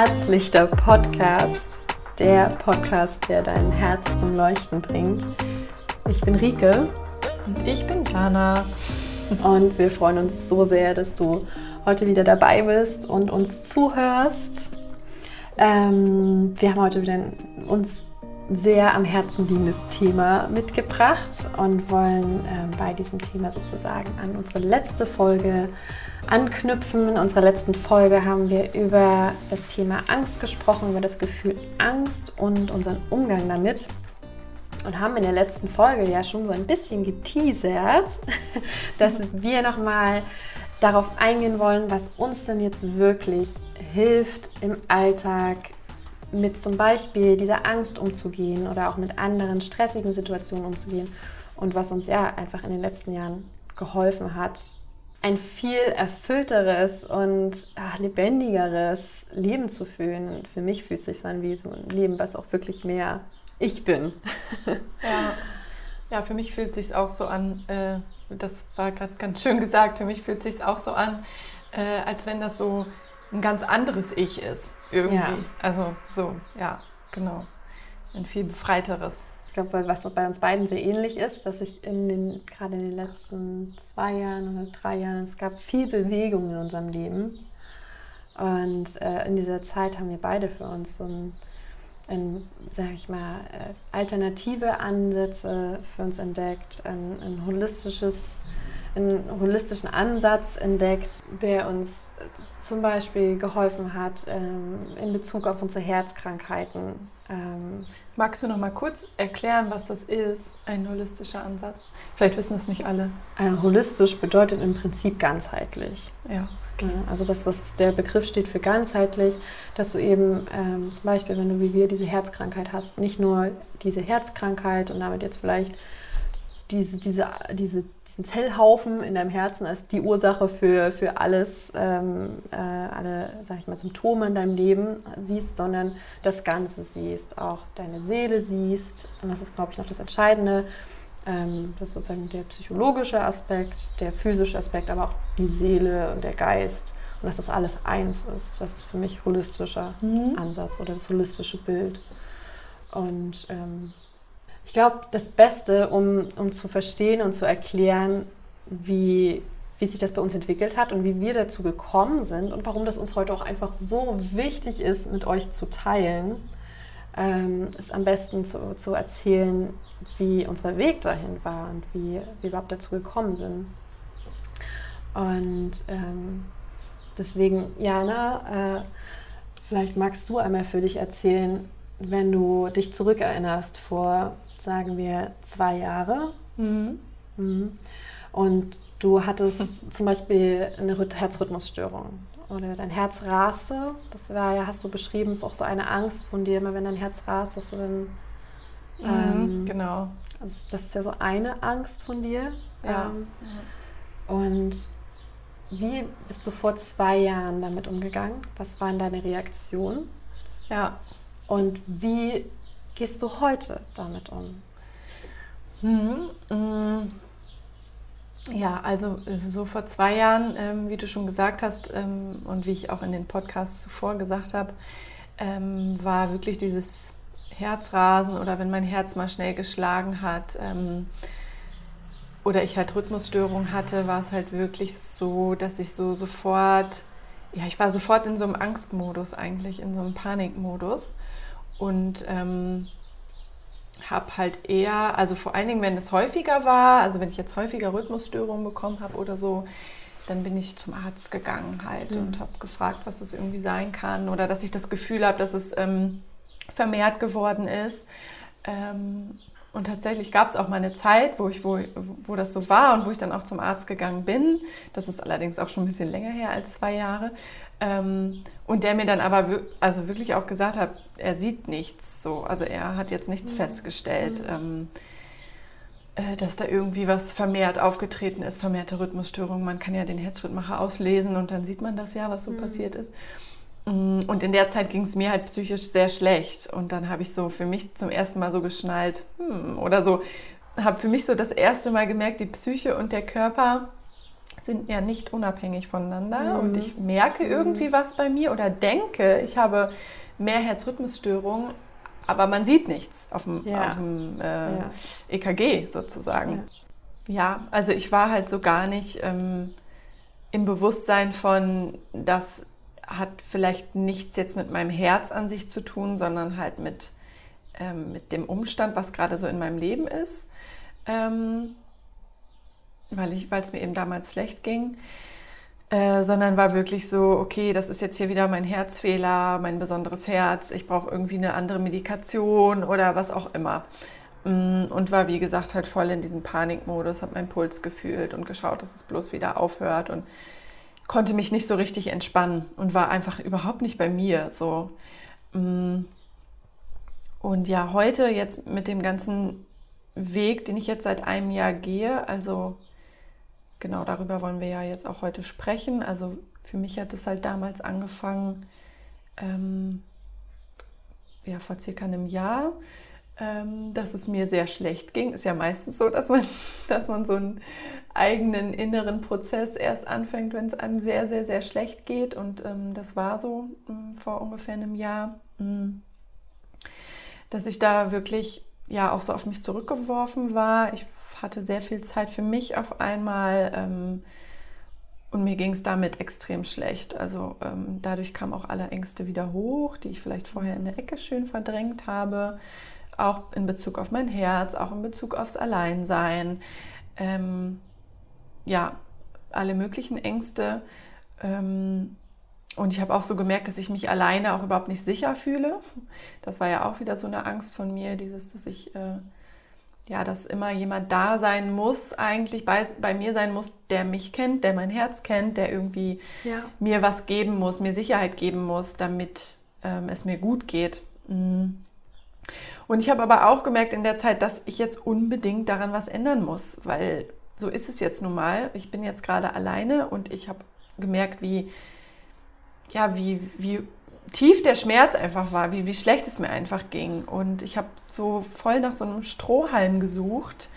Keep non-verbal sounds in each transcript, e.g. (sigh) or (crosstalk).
Herzlichter Podcast, der Podcast, der dein Herz zum Leuchten bringt. Ich bin Rike und ich bin Jana und wir freuen uns so sehr, dass du heute wieder dabei bist und uns zuhörst. Ähm, wir haben heute wieder uns sehr am Herzen liegendes Thema mitgebracht und wollen äh, bei diesem Thema sozusagen an unsere letzte Folge anknüpfen. In unserer letzten Folge haben wir über das Thema Angst gesprochen, über das Gefühl Angst und unseren Umgang damit. Und haben in der letzten Folge ja schon so ein bisschen geteasert, (laughs) dass wir nochmal darauf eingehen wollen, was uns denn jetzt wirklich hilft im Alltag mit zum Beispiel dieser Angst umzugehen oder auch mit anderen stressigen Situationen umzugehen und was uns ja einfach in den letzten Jahren geholfen hat, ein viel erfüllteres und ach, lebendigeres Leben zu fühlen. Für mich fühlt es sich so an wie so ein Leben, was auch wirklich mehr ich bin. (laughs) Ja, ja für mich fühlt es sich auch so an, äh, das war gerade ganz schön gesagt, für mich fühlt es sich auch so an, äh, als wenn das so ein ganz anderes Ich ist. Irgendwie. Ja. Also so, ja, genau. Ein viel befreiteres. Ich glaube, was bei uns beiden sehr ähnlich ist, dass ich in den, gerade in den letzten zwei Jahren oder drei Jahren, es gab viel Bewegung in unserem Leben. Und äh, in dieser Zeit haben wir beide für uns so ein, ein sag ich mal, äh, alternative Ansätze für uns entdeckt, ein, ein holistisches, einen holistischen Ansatz entdeckt, der uns zum Beispiel geholfen hat ähm, in Bezug auf unsere Herzkrankheiten. Ähm, Magst du noch mal kurz erklären, was das ist, ein holistischer Ansatz? Vielleicht wissen es nicht alle. Äh, holistisch bedeutet im Prinzip ganzheitlich. Ja. Okay. Also dass das, der Begriff steht für ganzheitlich, dass du eben ähm, zum Beispiel, wenn du wie wir diese Herzkrankheit hast, nicht nur diese Herzkrankheit und damit jetzt vielleicht diese, diese, diese diesen Zellhaufen in deinem Herzen als die Ursache für, für alles, ähm, äh, alle, sag ich mal, Symptome in deinem Leben siehst, sondern das Ganze siehst, auch deine Seele siehst. Und das ist, glaube ich, noch das Entscheidende. Ähm, das ist sozusagen der psychologische Aspekt, der physische Aspekt, aber auch die Seele und der Geist. Und dass das alles eins ist. Das ist für mich holistischer mhm. Ansatz oder das holistische Bild. Und ähm, ich glaube, das Beste, um, um zu verstehen und zu erklären, wie, wie sich das bei uns entwickelt hat und wie wir dazu gekommen sind und warum das uns heute auch einfach so wichtig ist, mit euch zu teilen, ähm, ist am besten zu, zu erzählen, wie unser Weg dahin war und wie wir überhaupt dazu gekommen sind. Und ähm, deswegen, Jana, äh, vielleicht magst du einmal für dich erzählen, wenn du dich zurückerinnerst vor sagen wir, zwei Jahre. Mhm. Mhm. Und du hattest (laughs) zum Beispiel eine Herzrhythmusstörung oder dein Herz raste. Das war ja, hast du beschrieben, ist auch so eine Angst von dir, immer wenn dein Herz rast, dass du dann. Mhm, ähm, genau. Also das ist ja so eine Angst von dir. Ja. Ähm, und wie bist du vor zwei Jahren damit umgegangen? Was waren deine Reaktionen? Ja. Und wie gehst du heute damit um? Mhm. Mm. Ja, also äh, so vor zwei Jahren, ähm, wie du schon gesagt hast ähm, und wie ich auch in den Podcasts zuvor gesagt habe, ähm, war wirklich dieses Herzrasen oder wenn mein Herz mal schnell geschlagen hat ähm, oder ich halt Rhythmusstörung hatte, war es halt wirklich so, dass ich so sofort, ja, ich war sofort in so einem Angstmodus eigentlich, in so einem Panikmodus und ähm, habe halt eher, also vor allen Dingen, wenn es häufiger war, also wenn ich jetzt häufiger Rhythmusstörungen bekommen habe oder so, dann bin ich zum Arzt gegangen halt mhm. und habe gefragt, was das irgendwie sein kann oder dass ich das Gefühl habe, dass es ähm, vermehrt geworden ist. Ähm, und tatsächlich gab es auch mal eine Zeit, wo, ich, wo, wo das so war und wo ich dann auch zum Arzt gegangen bin. Das ist allerdings auch schon ein bisschen länger her als zwei Jahre. Ähm, und der mir dann aber also wirklich auch gesagt hat, er sieht nichts so. Also er hat jetzt nichts mhm. festgestellt, mhm. ähm, äh, dass da irgendwie was vermehrt aufgetreten ist, vermehrte Rhythmusstörungen. Man kann ja den Herzschrittmacher auslesen und dann sieht man das ja, was so mhm. passiert ist. Mm, und in der Zeit ging es mir halt psychisch sehr schlecht. Und dann habe ich so für mich zum ersten Mal so geschnallt, hm, oder so, habe für mich so das erste Mal gemerkt, die Psyche und der Körper sind ja nicht unabhängig voneinander mhm. und ich merke irgendwie mhm. was bei mir oder denke, ich habe mehr Herzrhythmusstörungen, aber man sieht nichts auf dem, ja. auf dem äh, ja. EKG sozusagen. Ja. ja. also ich war halt so gar nicht ähm, im Bewusstsein von, das hat vielleicht nichts jetzt mit meinem Herz an sich zu tun, sondern halt mit, ähm, mit dem Umstand, was gerade so in meinem Leben ist. Ähm, weil es mir eben damals schlecht ging. Äh, sondern war wirklich so, okay, das ist jetzt hier wieder mein Herzfehler, mein besonderes Herz, ich brauche irgendwie eine andere Medikation oder was auch immer. Mm, und war, wie gesagt, halt voll in diesem Panikmodus, habe meinen Puls gefühlt und geschaut, dass es bloß wieder aufhört und konnte mich nicht so richtig entspannen und war einfach überhaupt nicht bei mir. So. Mm. Und ja, heute jetzt mit dem ganzen Weg, den ich jetzt seit einem Jahr gehe, also genau darüber wollen wir ja jetzt auch heute sprechen. Also für mich hat es halt damals angefangen, ähm, ja, vor circa einem Jahr, ähm, dass es mir sehr schlecht ging. Ist ja meistens so, dass man, (laughs) dass man so einen eigenen inneren Prozess erst anfängt, wenn es einem sehr, sehr, sehr schlecht geht. Und ähm, das war so ähm, vor ungefähr einem Jahr, mm, dass ich da wirklich ja auch so auf mich zurückgeworfen war. Ich hatte sehr viel Zeit für mich auf einmal ähm, und mir ging es damit extrem schlecht. Also ähm, dadurch kamen auch alle Ängste wieder hoch, die ich vielleicht vorher in der Ecke schön verdrängt habe. Auch in Bezug auf mein Herz, auch in Bezug aufs Alleinsein. Ähm, ja, alle möglichen Ängste. Ähm, und ich habe auch so gemerkt, dass ich mich alleine auch überhaupt nicht sicher fühle. Das war ja auch wieder so eine Angst von mir, dieses, dass ich äh, ja, dass immer jemand da sein muss, eigentlich bei, bei mir sein muss, der mich kennt, der mein Herz kennt, der irgendwie ja. mir was geben muss, mir Sicherheit geben muss, damit ähm, es mir gut geht. Mhm. Und ich habe aber auch gemerkt in der Zeit, dass ich jetzt unbedingt daran was ändern muss, weil so ist es jetzt nun mal. Ich bin jetzt gerade alleine und ich habe gemerkt, wie, ja, wie, wie tief der Schmerz einfach war, wie, wie schlecht es mir einfach ging. Und ich habe so voll nach so einem Strohhalm gesucht,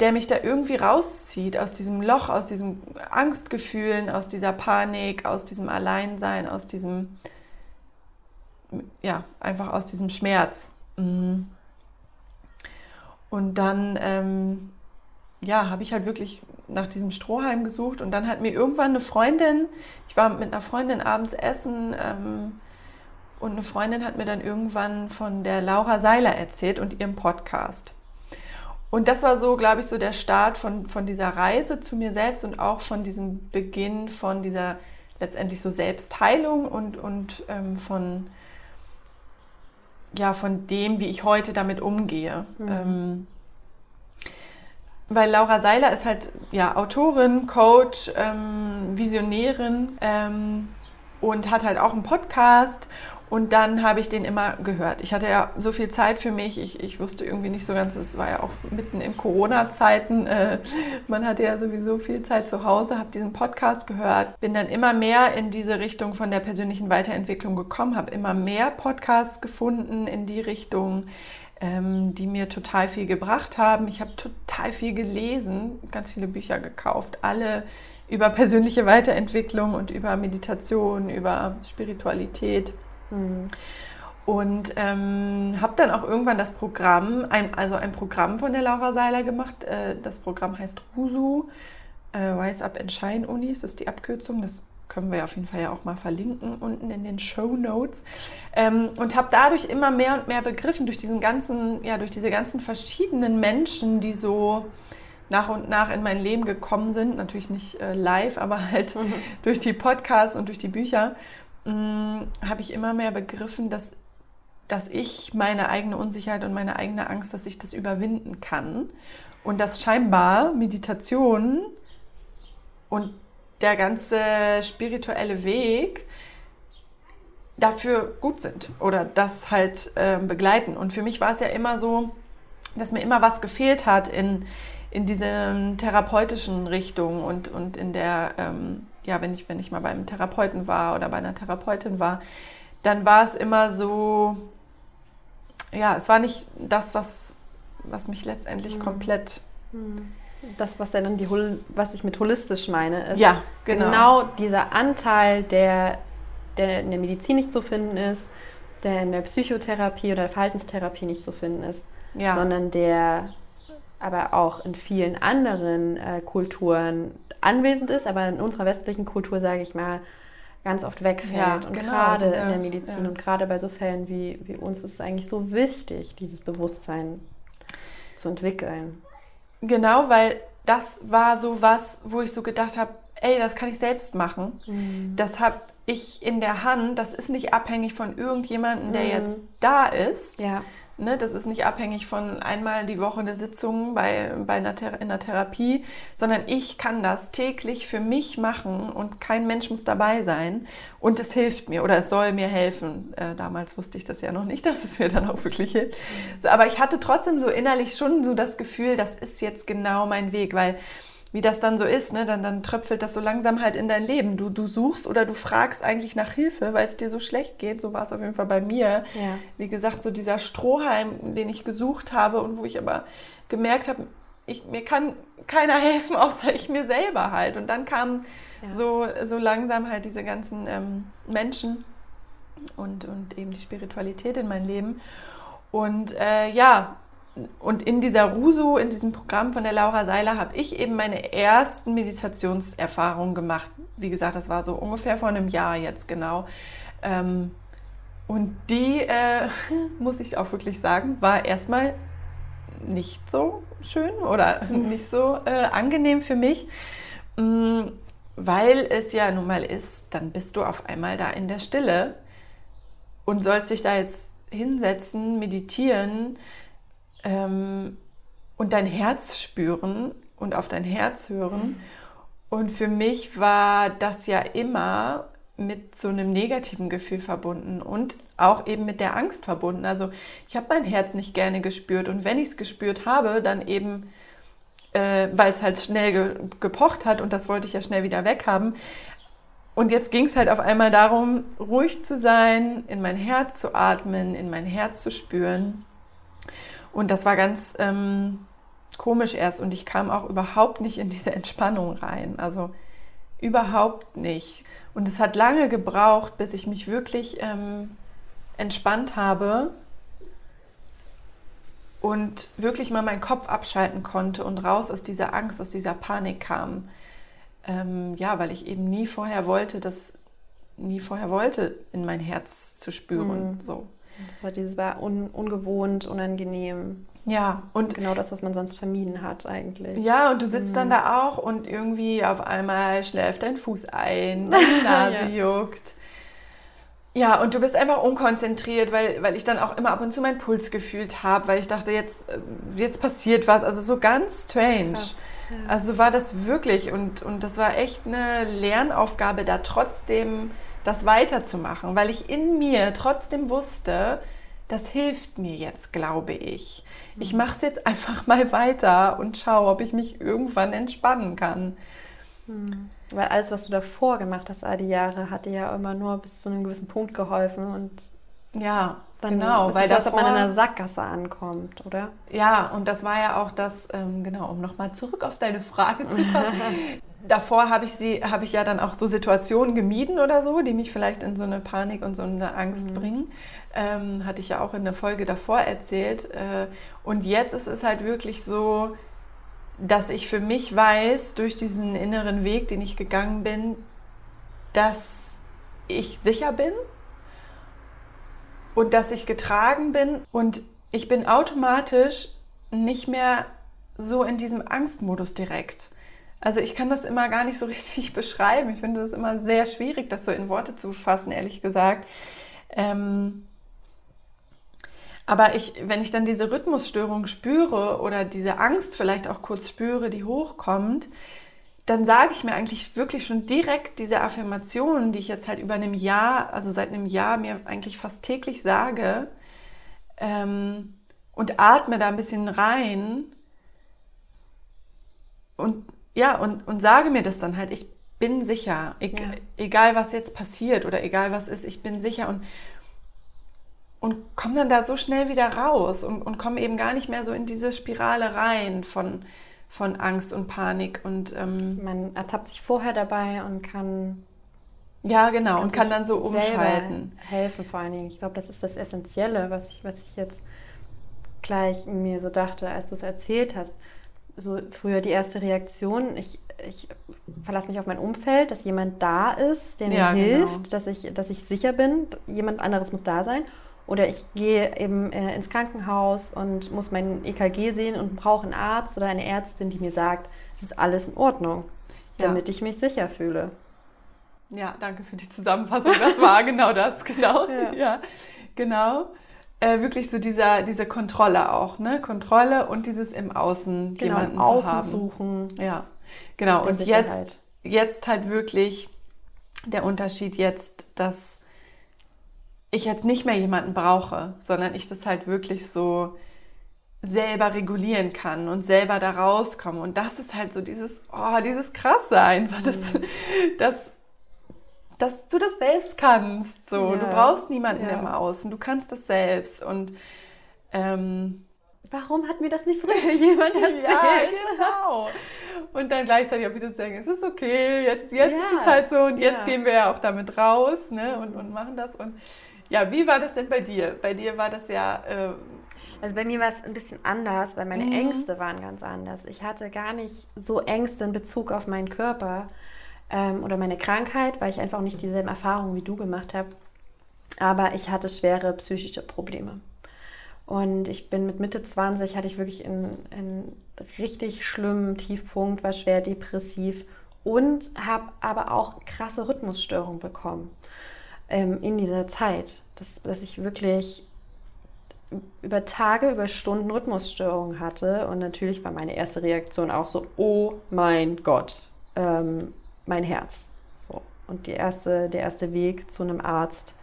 der mich da irgendwie rauszieht aus diesem Loch, aus diesen Angstgefühlen, aus dieser Panik, aus diesem Alleinsein, aus diesem, ja, einfach aus diesem Schmerz. Mhm. Und dann, ähm, ja, habe ich halt wirklich nach diesem Strohhalm gesucht und dann hat mir irgendwann eine Freundin, ich war mit einer Freundin abends essen ähm, und eine Freundin hat mir dann irgendwann von der Laura Seiler erzählt und ihrem Podcast. Und das war so, glaube ich, so der Start von, von dieser Reise zu mir selbst und auch von diesem Beginn von dieser letztendlich so Selbstheilung und, und ähm, von, ja, von dem, wie ich heute damit umgehe. Mhm. Ähm, weil Laura Seiler ist halt ja, Autorin, Coach, ähm, Visionärin ähm, und hat halt auch einen Podcast. Und dann habe ich den immer gehört. Ich hatte ja so viel Zeit für mich. Ich, ich wusste irgendwie nicht so ganz, es war ja auch mitten in Corona-Zeiten. Äh, man hatte ja sowieso viel Zeit zu Hause, habe diesen Podcast gehört, bin dann immer mehr in diese Richtung von der persönlichen Weiterentwicklung gekommen, habe immer mehr Podcasts gefunden in die Richtung ähm, die mir total viel gebracht haben. Ich habe total viel gelesen, ganz viele Bücher gekauft, alle über persönliche Weiterentwicklung und über Meditation, über Spiritualität. Mhm. Und ähm, habe dann auch irgendwann das Programm, ein, also ein Programm von der Laura Seiler gemacht. Äh, das Programm heißt RUSU, äh, Rise Up and Shine Uni, das ist die Abkürzung. Das können wir auf jeden Fall ja auch mal verlinken unten in den Show Notes. Ähm, und habe dadurch immer mehr und mehr begriffen, durch diesen ganzen, ja, durch diese ganzen verschiedenen Menschen, die so nach und nach in mein Leben gekommen sind, natürlich nicht äh, live, aber halt mhm. (laughs) durch die Podcasts und durch die Bücher, mm, habe ich immer mehr begriffen, dass, dass ich meine eigene Unsicherheit und meine eigene Angst, dass ich das überwinden kann. Und dass scheinbar Meditation und der ganze spirituelle Weg dafür gut sind oder das halt äh, begleiten. Und für mich war es ja immer so, dass mir immer was gefehlt hat in, in dieser therapeutischen Richtung und, und in der, ähm, ja, wenn ich, wenn ich mal beim Therapeuten war oder bei einer Therapeutin war, dann war es immer so, ja, es war nicht das, was, was mich letztendlich mhm. komplett mhm das, was dann die was ich mit holistisch meine, ist ja, genau. genau dieser Anteil, der, der in der Medizin nicht zu finden ist, der in der Psychotherapie oder der Verhaltenstherapie nicht zu finden ist, ja. sondern der aber auch in vielen anderen äh, Kulturen anwesend ist, aber in unserer westlichen Kultur, sage ich mal, ganz oft wegfällt. Ja, und genau, gerade in der Medizin ja. und gerade bei so Fällen wie, wie uns ist es eigentlich so wichtig, dieses Bewusstsein zu entwickeln. Genau, weil das war so was, wo ich so gedacht habe, ey, das kann ich selbst machen. Mhm. Das habe ich in der Hand. Das ist nicht abhängig von irgendjemandem, der mhm. jetzt da ist. Ja. Ne, das ist nicht abhängig von einmal die Woche eine Sitzung bei, bei einer, in der Therapie, sondern ich kann das täglich für mich machen und kein Mensch muss dabei sein. Und es hilft mir oder es soll mir helfen. Äh, damals wusste ich das ja noch nicht, (laughs) dass es mir dann auch wirklich hilft. So, aber ich hatte trotzdem so innerlich schon so das Gefühl, das ist jetzt genau mein Weg, weil wie das dann so ist, ne? dann, dann tröpfelt das so langsam halt in dein Leben. Du, du suchst oder du fragst eigentlich nach Hilfe, weil es dir so schlecht geht. So war es auf jeden Fall bei mir. Ja. Wie gesagt, so dieser Strohhalm, den ich gesucht habe und wo ich aber gemerkt habe, ich, mir kann keiner (laughs) helfen, außer ich mir selber halt. Und dann kamen ja. so, so langsam halt diese ganzen ähm, Menschen und, und eben die Spiritualität in mein Leben. Und äh, ja, und in dieser Rusu, in diesem Programm von der Laura Seiler, habe ich eben meine ersten Meditationserfahrungen gemacht. Wie gesagt, das war so ungefähr vor einem Jahr jetzt genau. Ähm, und die, äh, (laughs) muss ich auch wirklich sagen, war erstmal nicht so schön oder nicht so äh, angenehm für mich, mm, weil es ja nun mal ist, dann bist du auf einmal da in der Stille und sollst dich da jetzt hinsetzen, meditieren ähm, und dein Herz spüren und auf dein Herz hören. Und für mich war das ja immer mit so einem negativen Gefühl verbunden und auch eben mit der Angst verbunden. Also ich habe mein Herz nicht gerne gespürt und wenn ich es gespürt habe, dann eben, äh, weil es halt schnell ge gepocht hat und das wollte ich ja schnell wieder weghaben. Und jetzt ging es halt auf einmal darum, ruhig zu sein, in mein Herz zu atmen, in mein Herz zu spüren und das war ganz ähm, komisch erst und ich kam auch überhaupt nicht in diese (laughs) Entspannung rein. Also überhaupt nicht. Und es hat lange gebraucht, bis ich mich wirklich ähm, entspannt habe und wirklich mal meinen Kopf abschalten konnte und raus aus dieser Angst, aus dieser Panik kam. Ähm, ja, weil ich eben nie vorher wollte, das nie vorher wollte, in mein Herz zu spüren. Mhm. So. Das war dieses war un, ungewohnt, unangenehm. Ja, und genau das, was man sonst vermieden hat eigentlich. Ja, und du sitzt mhm. dann da auch und irgendwie auf einmal schläft dein Fuß ein, (laughs) deine Nase ja. juckt. Ja, und du bist einfach unkonzentriert, weil, weil ich dann auch immer ab und zu meinen Puls gefühlt habe, weil ich dachte, jetzt, äh, jetzt passiert was. Also so ganz strange. Krass, ja. Also war das wirklich und, und das war echt eine Lernaufgabe, da trotzdem das weiterzumachen, weil ich in mir trotzdem wusste, das hilft mir jetzt, glaube ich. Ich mhm. mache es jetzt einfach mal weiter und schaue, ob ich mich irgendwann entspannen kann. Mhm. Weil alles, was du davor gemacht hast, all die Jahre, hat dir ja immer nur bis zu einem gewissen Punkt geholfen und ja, dann genau, weil das, so, ob man in einer Sackgasse ankommt, oder? Ja, und das war ja auch das, ähm, genau, um nochmal zurück auf deine Frage zu kommen. (laughs) davor habe ich sie, habe ich ja dann auch so Situationen gemieden oder so, die mich vielleicht in so eine Panik und so eine Angst mhm. bringen. Ähm, hatte ich ja auch in der Folge davor erzählt. Äh, und jetzt ist es halt wirklich so, dass ich für mich weiß, durch diesen inneren Weg, den ich gegangen bin, dass ich sicher bin und dass ich getragen bin und ich bin automatisch nicht mehr so in diesem Angstmodus direkt. Also ich kann das immer gar nicht so richtig (laughs) beschreiben. Ich finde das immer sehr schwierig, das so in Worte zu fassen, ehrlich gesagt. Ähm, aber ich, wenn ich dann diese Rhythmusstörung spüre oder diese Angst vielleicht auch kurz spüre, die hochkommt, dann sage ich mir eigentlich wirklich schon direkt diese Affirmationen, die ich jetzt halt über einem Jahr, also seit einem Jahr mir eigentlich fast täglich sage ähm, und atme da ein bisschen rein und ja, und, und sage mir das dann halt, ich bin sicher, e ja. egal was jetzt passiert oder egal was ist, ich bin sicher und, und komme dann da so schnell wieder raus und, und komme eben gar nicht mehr so in diese Spirale rein von, von Angst und Panik und ähm, man ertappt sich vorher dabei und kann ja genau und kann dann so umschalten. helfen vor allen Dingen. Ich glaube das ist das Essentielle was ich was ich jetzt gleich mir so dachte als du es erzählt hast so früher die erste Reaktion ich ich verlasse mich auf mein Umfeld dass jemand da ist der mir ja, hilft genau. dass ich dass ich sicher bin jemand anderes muss da sein oder ich gehe eben äh, ins Krankenhaus und muss mein EKG sehen und brauche einen Arzt oder eine Ärztin, die mir sagt, es ist alles in Ordnung, damit ja. ich mich sicher fühle. Ja, danke für die Zusammenfassung. Das war genau das, genau. (laughs) Ja, ja genau. Äh, wirklich so dieser, diese Kontrolle auch, ne? Kontrolle und dieses im Außen genau, jemanden im Außen zu haben. suchen. Ja, genau. Und jetzt, jetzt halt wirklich der Unterschied jetzt, dass ich jetzt nicht mehr jemanden brauche, sondern ich das halt wirklich so selber regulieren kann und selber da rauskomme. Und das ist halt so dieses, oh, dieses Krasse einfach, dass, mhm. (laughs) dass, dass du das selbst kannst. So. Ja. Du brauchst niemanden ja. im Außen, du kannst das selbst. Und ähm, warum hat mir das nicht früher (laughs) jemand erzählt? ja, genau. Und dann gleichzeitig auch wieder zu sagen, es ist okay, jetzt, jetzt ja. ist es halt so und jetzt gehen wir ja auch damit raus ne, und, und machen das. Und ja, wie war das denn bei dir? Bei dir war das ja. Äh, also bei mir war es ein bisschen anders, weil meine mhm. Ängste waren ganz anders. Ich hatte gar nicht so Ängste in Bezug auf meinen Körper ähm, oder meine Krankheit, weil ich einfach nicht dieselben Erfahrungen wie du gemacht habe. Aber ich hatte schwere psychische Probleme. Und ich bin mit Mitte 20, hatte ich wirklich einen, einen richtig schlimmen Tiefpunkt, war schwer depressiv und habe aber auch krasse Rhythmusstörungen bekommen ähm, in dieser Zeit, dass, dass ich wirklich über Tage, über Stunden Rhythmusstörungen hatte. Und natürlich war meine erste Reaktion auch so, oh mein Gott, ähm, mein Herz. So. Und die erste, der erste Weg zu einem Arzt,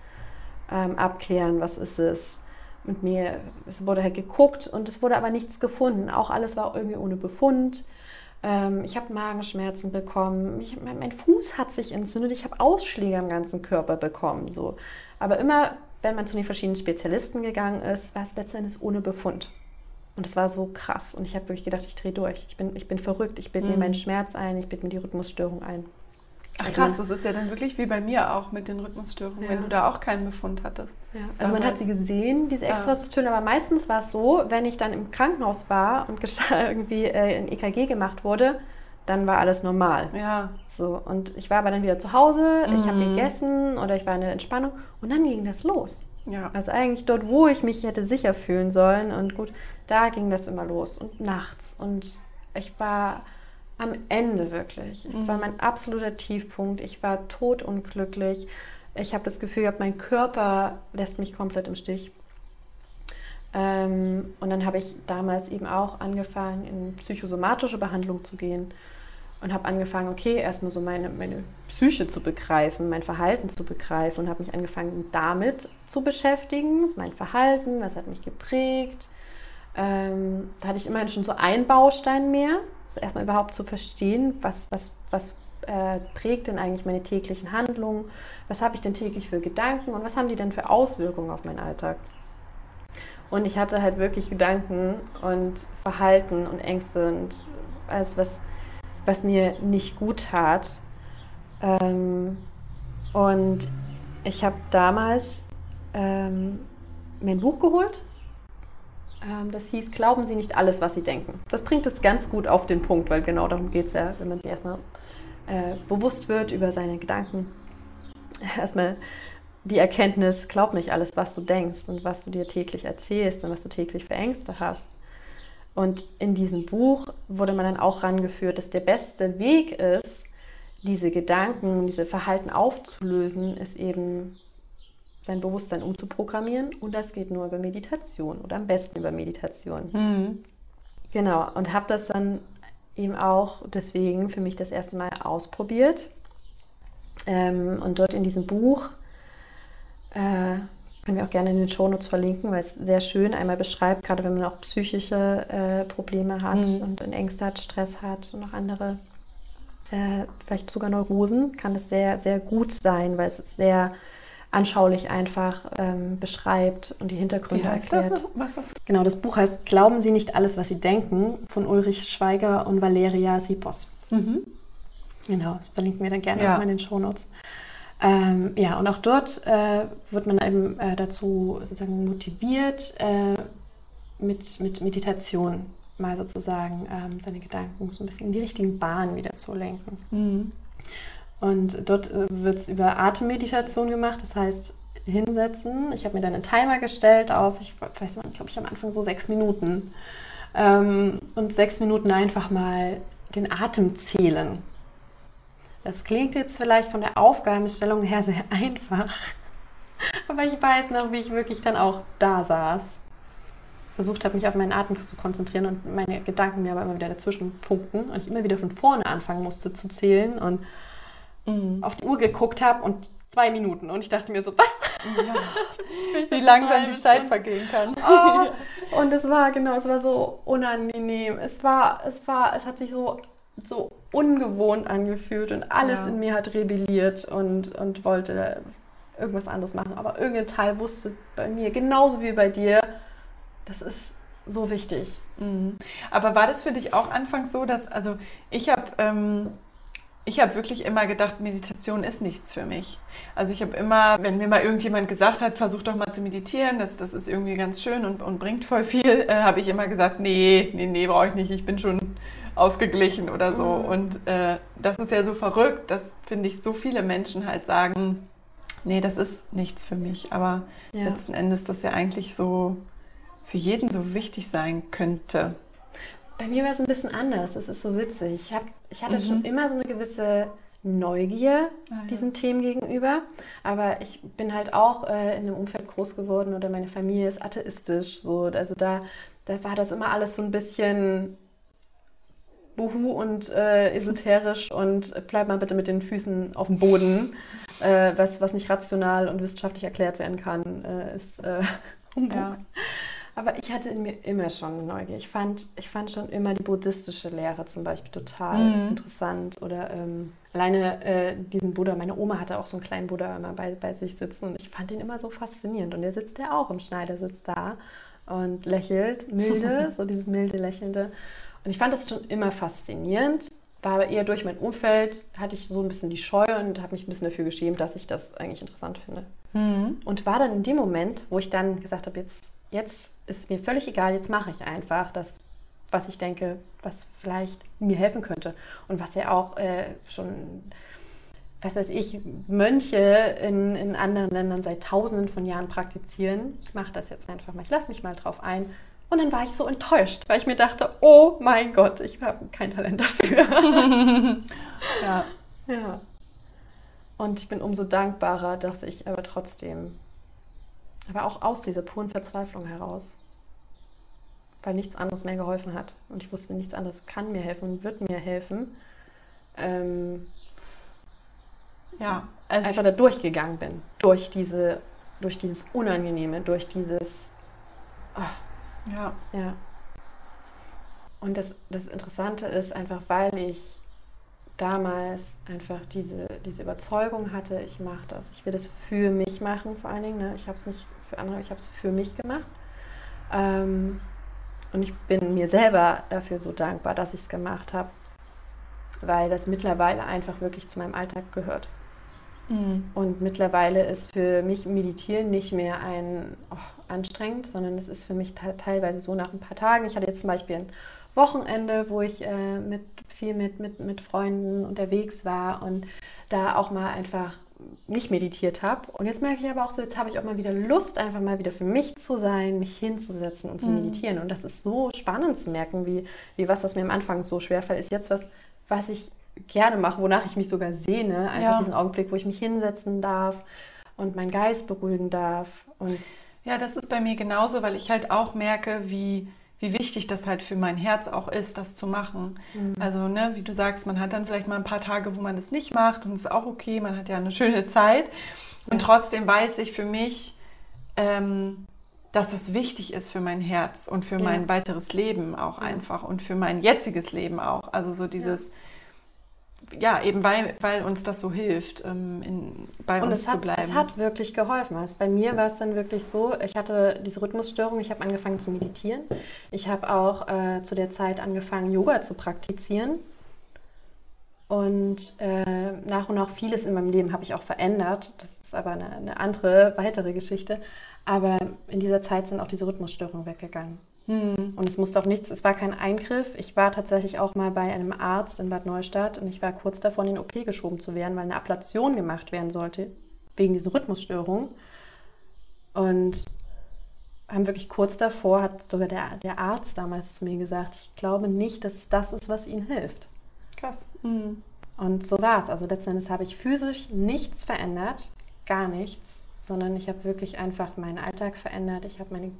ähm, abklären, was ist es. Mit mir, es wurde halt geguckt und es wurde aber nichts gefunden. Auch alles war irgendwie ohne Befund. Ähm, ich habe Magenschmerzen bekommen. Ich, mein, mein, Fuß hat sich entzündet. Ich habe Ausschläge am ganzen Körper bekommen. So. Aber immer, wenn man zu den verschiedenen Spezialisten gegangen ist, war es letztendlich ohne Befund. Und es war so krass. Und ich habe wirklich gedacht, ich drehe durch. Ich bin, ich bin verrückt. Ich bilde mhm. mir meinen Schmerz ein. Ich bilde mir die Rhythmusstörung ein. Ach also krass, das ist ja dann wirklich wie bei mir auch mit den Rhythmusstörungen, ja. wenn du da auch keinen Befund hattest. Ja. Also man hat sie gesehen, diese Extrasystole, ja. aber meistens war es so, wenn ich dann im Krankenhaus war und (laughs) irgendwie äh, ein EKG gemacht wurde, dann war alles normal. Ja. So, und ich war aber dann wieder zu Hause, mhm. ich habe gegessen oder ich war in der Entspannung und dann ging das los. Ja. Also eigentlich dort, wo ich mich hätte sicher fühlen sollen und gut, da ging das immer los und nachts und ich war am Ende wirklich. Es mhm. war mein absoluter Tiefpunkt. Ich war totunglücklich. Ich habe das Gefühl gehabt, mein Körper lässt mich komplett im Stich. Ähm, und dann habe ich damals eben auch angefangen, in psychosomatische Behandlung zu gehen und habe angefangen, okay, erstmal so meine, meine Psyche zu begreifen, mein Verhalten zu begreifen und habe mich angefangen, damit zu beschäftigen, mein Verhalten, was hat mich geprägt. Ähm, da hatte ich immerhin schon so einen Baustein mehr, so erstmal überhaupt zu verstehen, was, was, was äh, prägt denn eigentlich meine täglichen Handlungen, was habe ich denn täglich für Gedanken und was haben die denn für Auswirkungen auf meinen Alltag. Und ich hatte halt wirklich Gedanken und Verhalten und Ängste und alles, was, was mir nicht gut tat. Ähm, und ich habe damals ähm, mir ein Buch geholt ähm, das hieß, glauben Sie nicht alles, was Sie denken. Das bringt es ganz gut auf den Punkt, weil genau darum geht es ja, wenn man sich erstmal äh, bewusst wird über seine Gedanken. (laughs) Erstmal die Erkenntnis, glaub nicht alles, was du denkst und was du dir täglich erzählst und was du täglich für Ängste hast. Und in diesem Buch wurde man dann auch rangeführt, dass der beste Weg ist, diese Gedanken, diese Verhalten aufzulösen, ist eben sein Bewusstsein umzuprogrammieren und das geht nur über Meditation oder am besten über Meditation. Mhm. Genau, und habe das dann eben auch deswegen für mich das erste Mal ausprobiert. Ähm, und dort in diesem Buch äh, können wir auch gerne in den Shownotes verlinken, weil es sehr schön einmal beschreibt, gerade wenn man auch psychische äh, Probleme hat mhm. und, Ängste hat, Stress hat und noch andere, äh, vielleicht sogar Neurosen, kann das sehr, sehr gut sein, weil es sehr anschaulich einfach ähm, beschreibt und die Hintergründe Wie heißt erklärt. das? Was das? Genau, das Buch heißt Glauben Sie nicht alles, was Sie denken von Ulrich Schweiger und Valeria Sipos. Mhm. Genau, das verlinken wir dann gerne Ja. auch mal in den Shownotes. Ähm, ja, und auch dort äh, wird man eben äh, dazu sozusagen motiviert, äh, mit, mit Meditation mal sozusagen ähm, seine Gedanken so ein bisschen in die richtigen Bahnen wieder zu lenken. Mhm. Und dort äh, wird es über Atemmeditation gemacht, das heißt hinsetzen. Ich habe mir dann einen Timer gestellt auf, ich weiß nicht, glaube ich am Anfang so sechs Minuten. Ähm, und sechs Minuten einfach mal den Atem zählen. Das klingt jetzt vielleicht von der Aufgabenstellung her sehr (laughs) einfach. Aber ich weiß noch, wie ich wirklich dann auch da saß. Versucht habe, mich auf meinen Atem zu konzentrieren und meine Gedanken mir aber immer wieder dazwischen funkten und ich immer wieder von vorne anfangen musste zu zählen und Mhm. auf die Uhr geguckt habe und zwei Minuten. Und ich dachte mir so, was? Ja. (laughs) Wie langsam die Zeit vergehen kann. (laughs) Oh, und es war, genau, es war so unangenehm. Es war, es war, es hat sich so, so ungewohnt angefühlt und alles Ja. in mir hat rebelliert und, und wollte irgendwas anderes machen. Aber irgendein Teil wusste bei mir, genauso wie bei dir, das ist so wichtig. Mhm. Aber war das für dich auch anfangs so, dass, also ich habe ähm, ich habe wirklich immer gedacht, Meditation ist nichts für mich. Also ich habe immer, wenn mir mal irgendjemand gesagt hat, versuch doch mal zu meditieren, das, das ist irgendwie ganz schön und, und bringt voll viel, (laughs) äh, habe ich immer gesagt, nee, nee, nee, brauche ich nicht, ich bin schon ausgeglichen oder so. Mhm. Und äh, das ist ja so verrückt, dass, finde ich, so viele Menschen halt sagen, nee, das ist nichts für mich. Aber Ja. letzten Endes das ja eigentlich so für jeden so wichtig sein könnte. Bei mir war es ein bisschen anders. Das ist so witzig. Ich, hab, ich hatte Mhm. schon immer so eine gewisse Neugier Ah, ja. diesen Themen gegenüber. Aber ich bin halt auch äh, in einem Umfeld groß geworden oder meine Familie ist atheistisch. So. Also da, da war das immer alles so ein bisschen buhu und äh, esoterisch und bleib mal bitte mit den Füßen auf dem Boden. Äh, was, was nicht rational und wissenschaftlich erklärt werden kann, äh, ist äh, (laughs) Humbug. Ja. Aber ich hatte in mir immer schon eine Neugier. Ich fand, ich fand schon immer die buddhistische Lehre zum Beispiel total Mhm. interessant. Oder ähm, alleine äh, diesen Buddha, meine Oma hatte auch so einen kleinen Buddha immer bei, bei sich sitzen und ich fand ihn immer so faszinierend. Und der sitzt ja auch im Schneidersitz da und lächelt, milde, (laughs) so dieses milde Lächelnde. Und ich fand das schon immer faszinierend, war aber eher durch mein Umfeld, hatte ich so ein bisschen die Scheu und habe mich ein bisschen dafür geschämt, dass ich das eigentlich interessant finde. Mhm. Und war dann in dem Moment, wo ich dann gesagt habe, jetzt, jetzt ist es mir völlig egal, jetzt mache ich einfach das, was ich denke, was vielleicht mir helfen könnte. Und was ja auch äh, schon, was weiß ich, Mönche in, in anderen Ländern seit tausenden von Jahren praktizieren. Ich mache das jetzt einfach mal, ich lasse mich mal drauf ein. Und dann war ich so enttäuscht, weil ich mir dachte, oh mein Gott, ich habe kein Talent dafür. (laughs) Ja. Ja. Und ich bin umso dankbarer, dass ich aber trotzdem, aber auch aus dieser puren Verzweiflung heraus, weil nichts anderes mehr geholfen hat und ich wusste, nichts anderes kann mir helfen und wird mir helfen, ähm, ja. Also einfach da durchgegangen bin. Durch diese, durch dieses Unangenehme, durch dieses, ah, ja. ja. Und das, das Interessante ist einfach, weil ich damals einfach diese, diese Überzeugung hatte, ich mache das. Ich will das für mich machen, vor allen Dingen. Ne? Ich habe es nicht für andere, ich habe es für mich gemacht. Ähm, und ich bin mir selber dafür so dankbar, dass ich es gemacht habe, weil das mittlerweile einfach wirklich zu meinem Alltag gehört. Mhm. Und mittlerweile ist für mich Meditieren nicht mehr ein oh, anstrengend, sondern es ist für mich te teilweise so nach ein paar Tagen. Ich hatte jetzt zum Beispiel ein Wochenende, wo ich äh, mit, viel mit, mit, mit Freunden unterwegs war und da auch mal einfach nicht meditiert habe. Und jetzt merke ich aber auch so, jetzt habe ich auch mal wieder Lust, einfach mal wieder für mich zu sein, mich hinzusetzen und zu Mhm. meditieren. Und das ist so spannend zu merken, wie, wie was, was mir am Anfang so schwerfällt, ist jetzt was, was ich gerne mache, wonach ich mich sogar sehne. Einfach Ja. diesen Augenblick, wo ich mich hinsetzen darf und meinen Geist beruhigen darf. Und Ja, das ist bei mir genauso, weil ich halt auch merke, wie, wie wichtig das halt für mein Herz auch ist, das zu machen. Also, ne, wie du sagst, man hat dann vielleicht mal ein paar Tage, wo man das nicht macht und ist auch okay, man hat ja eine schöne Zeit. Und Ja. trotzdem weiß ich für mich, ähm, dass das wichtig ist für mein Herz und für Ja. mein weiteres Leben auch einfach und für mein jetziges Leben auch. Also so dieses, ja, eben weil, weil uns das so hilft, ähm, in, bei und uns es zu hat, bleiben. es hat wirklich geholfen. Also bei mir war es dann wirklich so, ich hatte diese Rhythmusstörung, ich habe angefangen zu meditieren. Ich habe auch äh, zu der Zeit angefangen, Yoga zu praktizieren. Und äh, nach und nach vieles in meinem Leben habe ich auch verändert. Das ist aber eine, eine andere, weitere Geschichte. Aber in dieser Zeit sind auch diese Rhythmusstörungen weggegangen. Hm. Und es musste auch nichts, es war kein Eingriff. Ich war tatsächlich auch mal bei einem Arzt in Bad Neustadt und ich war kurz davor, in den OP geschoben zu werden, weil eine Ablation gemacht werden sollte, wegen dieser Rhythmusstörung. Und haben wirklich kurz davor, hat sogar der, der Arzt damals zu mir gesagt, ich glaube nicht, dass es das ist, was Ihnen hilft. Krass. Hm. Und so war es. Also letztendlich habe ich physisch nichts verändert, gar nichts, sondern ich habe wirklich einfach meinen Alltag verändert. Ich habe meine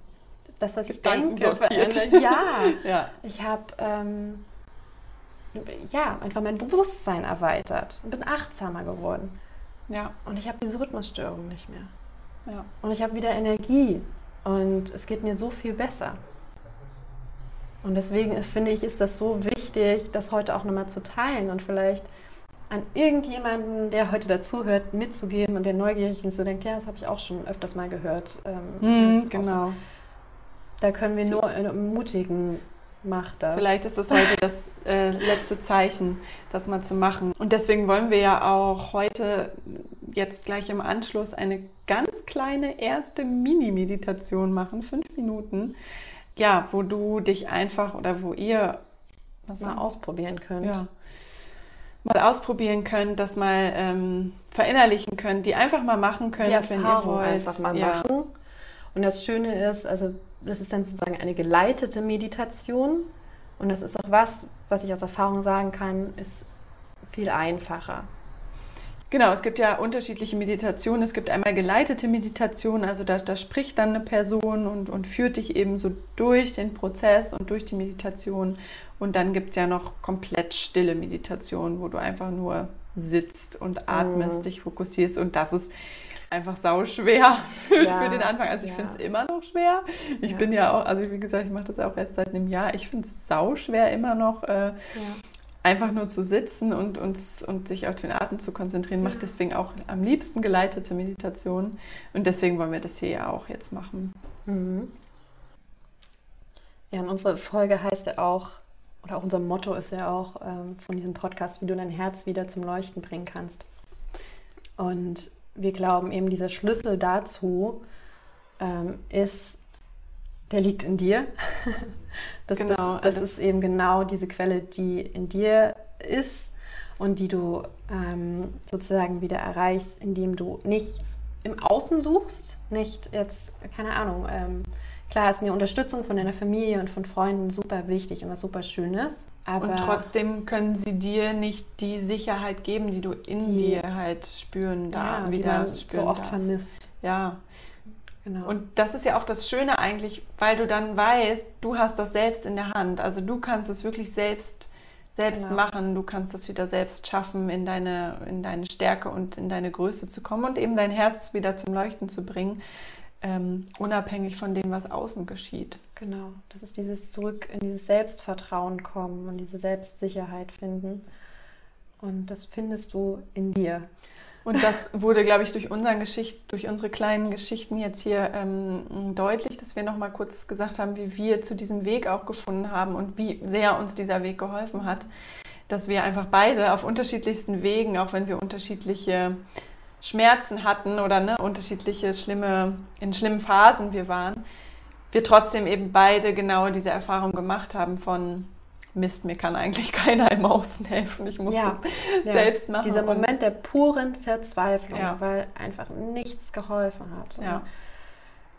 das, was ich denke, verändert. (laughs) Ja, (laughs) Ja. ich habe ähm, ja einfach mein Bewusstsein erweitert und bin achtsamer geworden. Ja. Und ich habe diese Rhythmusstörung nicht mehr. Ja. Und ich habe wieder Energie und es geht mir so viel besser. Und deswegen finde ich, ist das so wichtig, das heute auch nochmal zu teilen und vielleicht an irgendjemanden, der heute dazuhört, mitzugeben und der neugierig ist, so denkt, ja, das habe ich auch schon öfters mal gehört. Ähm, Hm, ist auch- genau. Da können wir nur ermutigen, macht das. Vielleicht ist das heute das äh, letzte Zeichen, das mal zu machen. Und deswegen wollen wir ja auch heute jetzt gleich im Anschluss eine ganz kleine erste Mini-Meditation machen, fünf Minuten. Ja, wo du dich einfach oder wo ihr was mal ausprobieren könnt. ja, mal ausprobieren könnt, das mal ähm, verinnerlichen könnt, die einfach mal machen könnt, Die Erfahrung wenn ihr wollt. einfach mal ja. machen. Und das Schöne ist, also das ist dann sozusagen eine geleitete Meditation. Und das ist auch was, was ich aus Erfahrung sagen kann, ist viel einfacher. Genau, es gibt ja unterschiedliche Meditationen. Es gibt einmal geleitete Meditation, also da, da spricht dann eine Person und, und führt dich eben so durch den Prozess und durch die Meditation. Und dann gibt es ja noch komplett stille Meditation, wo du einfach nur sitzt und atmest, Mhm. dich fokussierst. Und das ist einfach sau schwer (laughs) für, Ja, für den Anfang. Also ich ja. finde es immer noch schwer. Ich Ja. bin ja auch, also wie gesagt, ich mache das auch erst seit einem Jahr. Ich finde es sau schwer immer noch. Äh, einfach nur zu sitzen und, uns, und sich auf den Atem zu konzentrieren, macht deswegen auch am liebsten geleitete Meditation. Und deswegen wollen wir das hier ja auch jetzt machen. Mhm. Ja, und unsere Folge heißt ja auch, oder auch unser Motto ist ja auch ähm, von diesem Podcast, wie du dein Herz wieder zum Leuchten bringen kannst. Und wir glauben eben, dieser Schlüssel dazu ähm, ist, der liegt in dir. (laughs) das, Genau, das, das ist eben genau diese Quelle, die in dir ist und die du ähm, sozusagen wieder erreichst, indem du nicht im Außen suchst, nicht jetzt, keine Ahnung, ähm, klar ist eine Unterstützung von deiner Familie und von Freunden super wichtig und was super Schönes, aber und trotzdem können sie dir nicht die Sicherheit geben, die du in Die- dir halt spüren ja, da, die wieder man spüren so oft darfst. vermisst. Ja, Genau. und das ist ja auch das Schöne eigentlich, weil du dann weißt, du hast das selbst in der Hand. Also du kannst es wirklich selbst, selbst Genau. machen. Du kannst es wieder selbst schaffen, in deine, in deine Stärke und in deine Größe zu kommen und eben dein Herz wieder zum Leuchten zu bringen, ähm, unabhängig von dem, was außen geschieht. Genau, das ist dieses Zurück in dieses Selbstvertrauen kommen und diese Selbstsicherheit finden. Und das findest du in dir. Und das wurde, glaube ich, durch, unseren Geschicht, durch unsere kleinen Geschichten jetzt hier ähm, deutlich, dass wir nochmal kurz gesagt haben, wie wir zu diesem Weg auch gefunden haben und wie sehr uns dieser Weg geholfen hat. Dass wir einfach beide auf unterschiedlichsten Wegen, auch wenn wir unterschiedliche Schmerzen hatten oder ne, unterschiedliche schlimme, in schlimmen Phasen wir waren, wir trotzdem eben beide genau diese Erfahrung gemacht haben von Mist, mir kann eigentlich (laughs) keiner im Außen helfen. Ich muss Ja, das Ja, selbst machen. Dieser Moment der puren Verzweiflung, Ja. weil einfach nichts geholfen hat. Ja.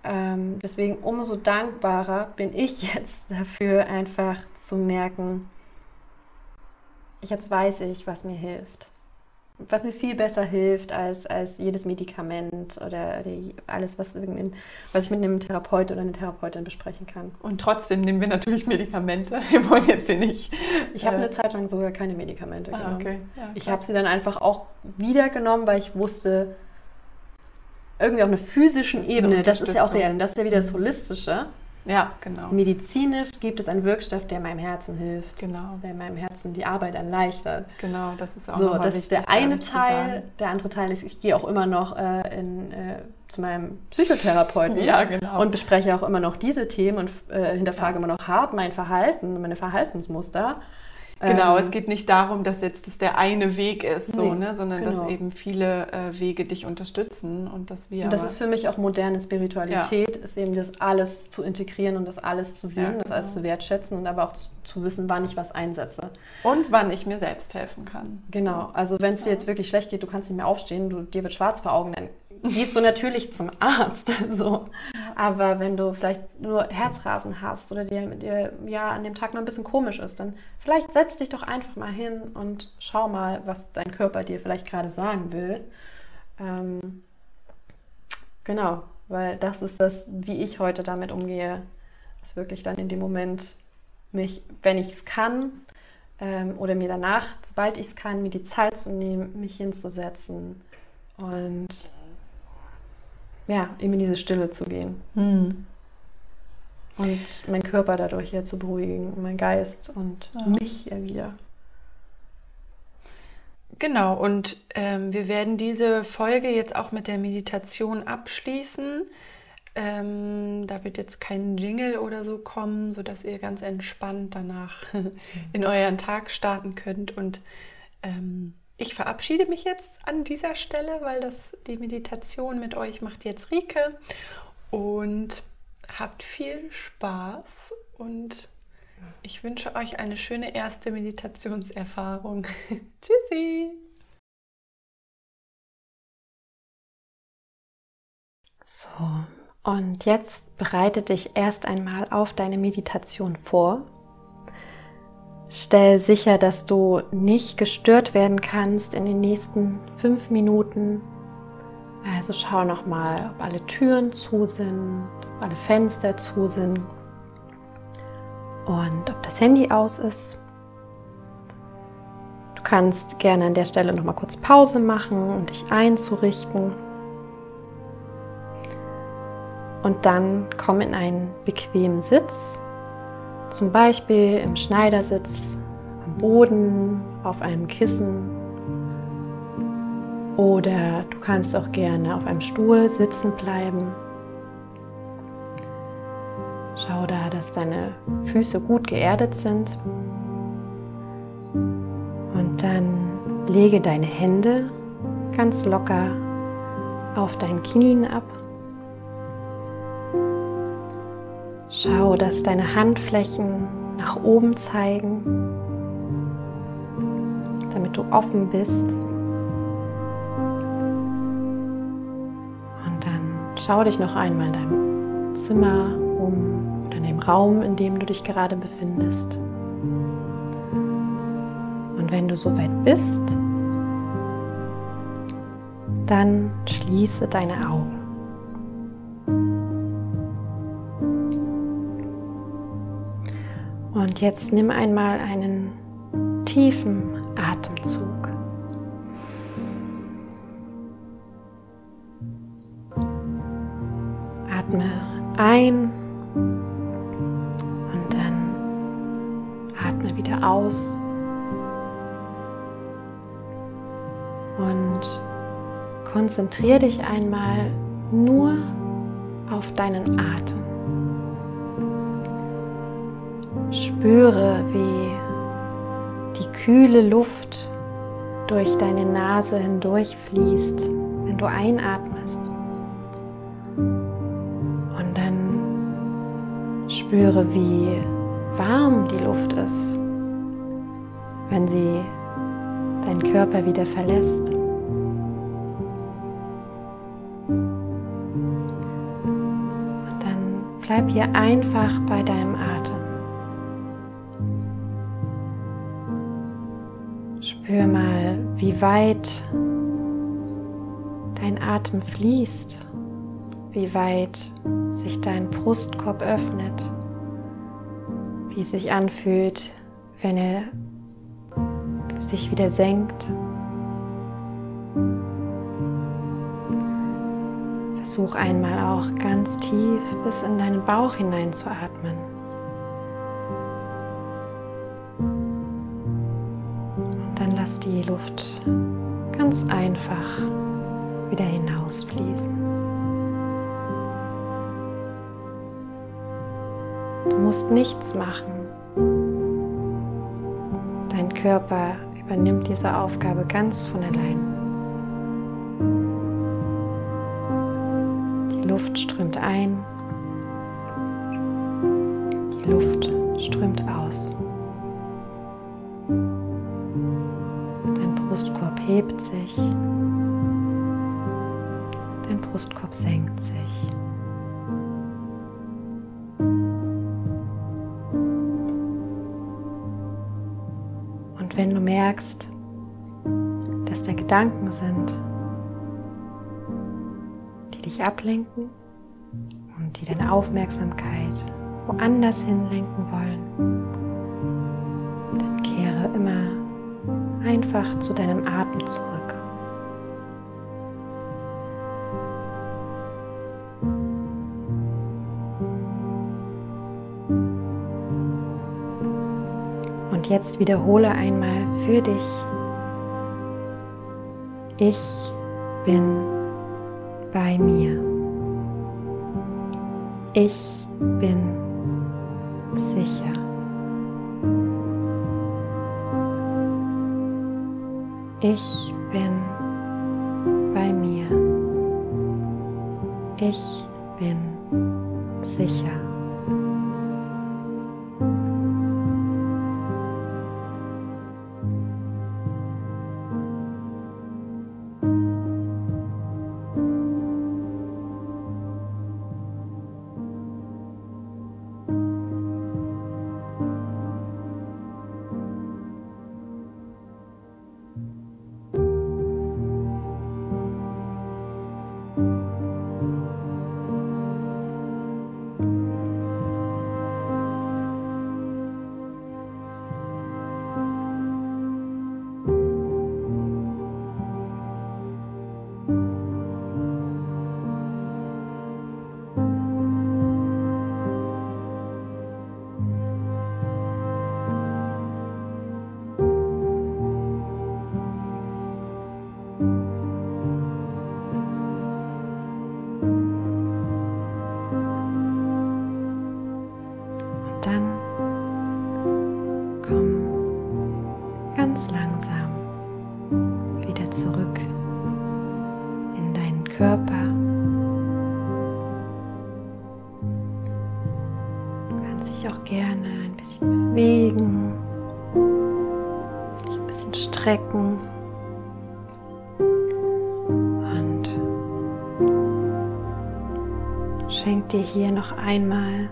Ähm, deswegen umso dankbarer bin ich (laughs) jetzt dafür, einfach zu merken, jetzt weiß ich, was mir hilft. Was mir viel besser hilft als, als jedes Medikament oder die, alles, was, was ich mit einem Therapeut oder einer Therapeutin besprechen kann. Und trotzdem nehmen wir natürlich Medikamente. (laughs) Wir wollen jetzt hier nicht. Ich habe Äh, eine Zeit lang sogar keine Medikamente Ah, genommen. okay. Ja, Ich habe sie dann einfach auch wieder genommen, weil ich wusste, irgendwie auf einer physischen Das Ebene, das ist ja auch real, und das ist ja wieder das. Holistische. Ja, genau. Medizinisch gibt es einen Wirkstoff, der meinem Herzen hilft. Genau. Der meinem Herzen die Arbeit erleichtert. Genau, das ist auch so. Das ist der eine Teil. Der andere Teil ist, ich gehe auch immer noch äh, in, äh, zu meinem Psychotherapeuten ja, genau. und bespreche auch immer noch diese Themen und äh, hinterfrage ja. immer noch hart mein Verhalten, meine Verhaltensmuster. Genau, ähm, es geht nicht darum, dass jetzt das der eine Weg ist, so, nee, ne, sondern genau. dass eben viele äh, Wege dich unterstützen und dass wir. Und das ist für mich auch moderne Spiritualität, ja. ist eben das alles zu integrieren und das alles zu sehen, ja, genau. das alles zu wertschätzen und aber auch zu, zu, wissen, wann ich was einsetze. Und wann ich mir selbst helfen kann. Genau, also wenn es dir jetzt wirklich schlecht geht, du kannst nicht mehr aufstehen, du, dir wird schwarz vor Augen, dann gehst du natürlich zum Arzt. (laughs) So. Aber wenn du vielleicht nur Herzrasen hast oder dir, dir ja an dem Tag mal ein bisschen komisch ist, dann vielleicht setz dich doch einfach mal hin und schau mal, was dein Körper dir vielleicht gerade sagen will. Ähm, genau, weil das ist das, wie ich heute damit umgehe, ist wirklich dann in dem Moment mich, wenn ich es kann, ähm, oder mir danach, sobald ich es kann, mir die Zeit zu nehmen, mich hinzusetzen und ja, eben in diese Stille zu gehen. Hm. Und meinen Körper dadurch ja zu beruhigen, mein Geist und ja. mich ja wieder. Genau, und ähm, wir werden diese Folge jetzt auch mit der Meditation abschließen. Ähm, da wird jetzt kein Jingle oder so kommen, sodass ihr ganz entspannt danach (laughs) in euren Tag starten könnt. Und ähm, ich verabschiede mich jetzt an dieser Stelle, weil das die Meditation mit euch macht jetzt Rike und habt viel Spaß und ich wünsche euch eine schöne erste Meditationserfahrung. (laughs) Tschüssi! So, und jetzt bereite dich erst einmal auf deine Meditation vor. Stell sicher, dass du nicht gestört werden kannst in den nächsten fünf Minuten. Also schau nochmal, ob alle Türen zu sind, ob alle Fenster zu sind und ob das Handy aus ist. Du kannst gerne an der Stelle nochmal kurz Pause machen und dich einzurichten. Und dann komm in einen bequemen Sitz zum Beispiel im Schneidersitz am Boden, auf einem Kissen. Oder du kannst auch gerne auf einem Stuhl sitzen bleiben. Schau da, dass deine Füße gut geerdet sind. Und dann lege deine Hände ganz locker auf deinen Knien ab. Schau, dass deine Handflächen nach oben zeigen, damit du offen bist. Und dann schau dich noch einmal in deinem Zimmer um oder in dem Raum, in dem du dich gerade befindest. Und wenn du soweit bist, dann schließe deine Augen. Und jetzt nimm einmal einen tiefen Atemzug. Atme ein und dann atme wieder aus. Und konzentriere dich einmal nur auf deinen Atem. Spüre, wie die kühle Luft durch deine Nase hindurch fließt, wenn du einatmest. Und dann spüre, wie warm die Luft ist, wenn sie deinen Körper wieder verlässt. Und dann bleib hier einfach bei deinem Atem. Spür mal, wie weit dein Atem fließt, wie weit sich dein Brustkorb öffnet, wie es sich anfühlt, wenn er sich wieder senkt. Versuch einmal auch ganz tief bis in deinen Bauch hinein zu atmen. Die Luft ganz einfach wieder hinausfließen. Du musst nichts machen. Dein Körper übernimmt diese Aufgabe ganz von allein. Die Luft strömt ein, dein Brustkorb senkt sich. Und wenn du merkst, dass da Gedanken sind, die dich ablenken und die deine Aufmerksamkeit woanders hinlenken wollen, dann kehre immer einfach zu deinem Atem zurück. Und jetzt wiederhole einmal für dich, ich bin bei mir. Ich bin sicher. Ich schenk dir hier noch einmal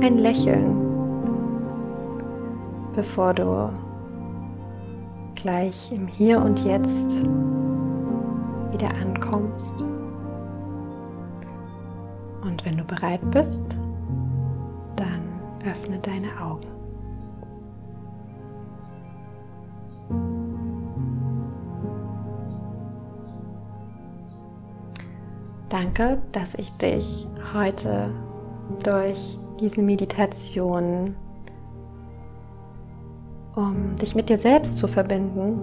ein Lächeln, bevor du gleich im Hier und Jetzt wieder ankommst. Und wenn du bereit bist, dann öffne deine Augen. Danke, dass ich dich heute durch diese Meditation, um dich mit dir selbst zu verbinden,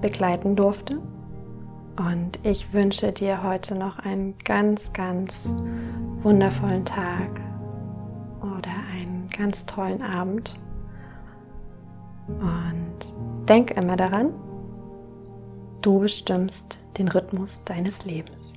begleiten durfte. Und ich wünsche dir heute noch einen ganz, ganz wundervollen Tag oder einen ganz tollen Abend. Und denk immer daran, du bestimmst den Rhythmus deines Lebens.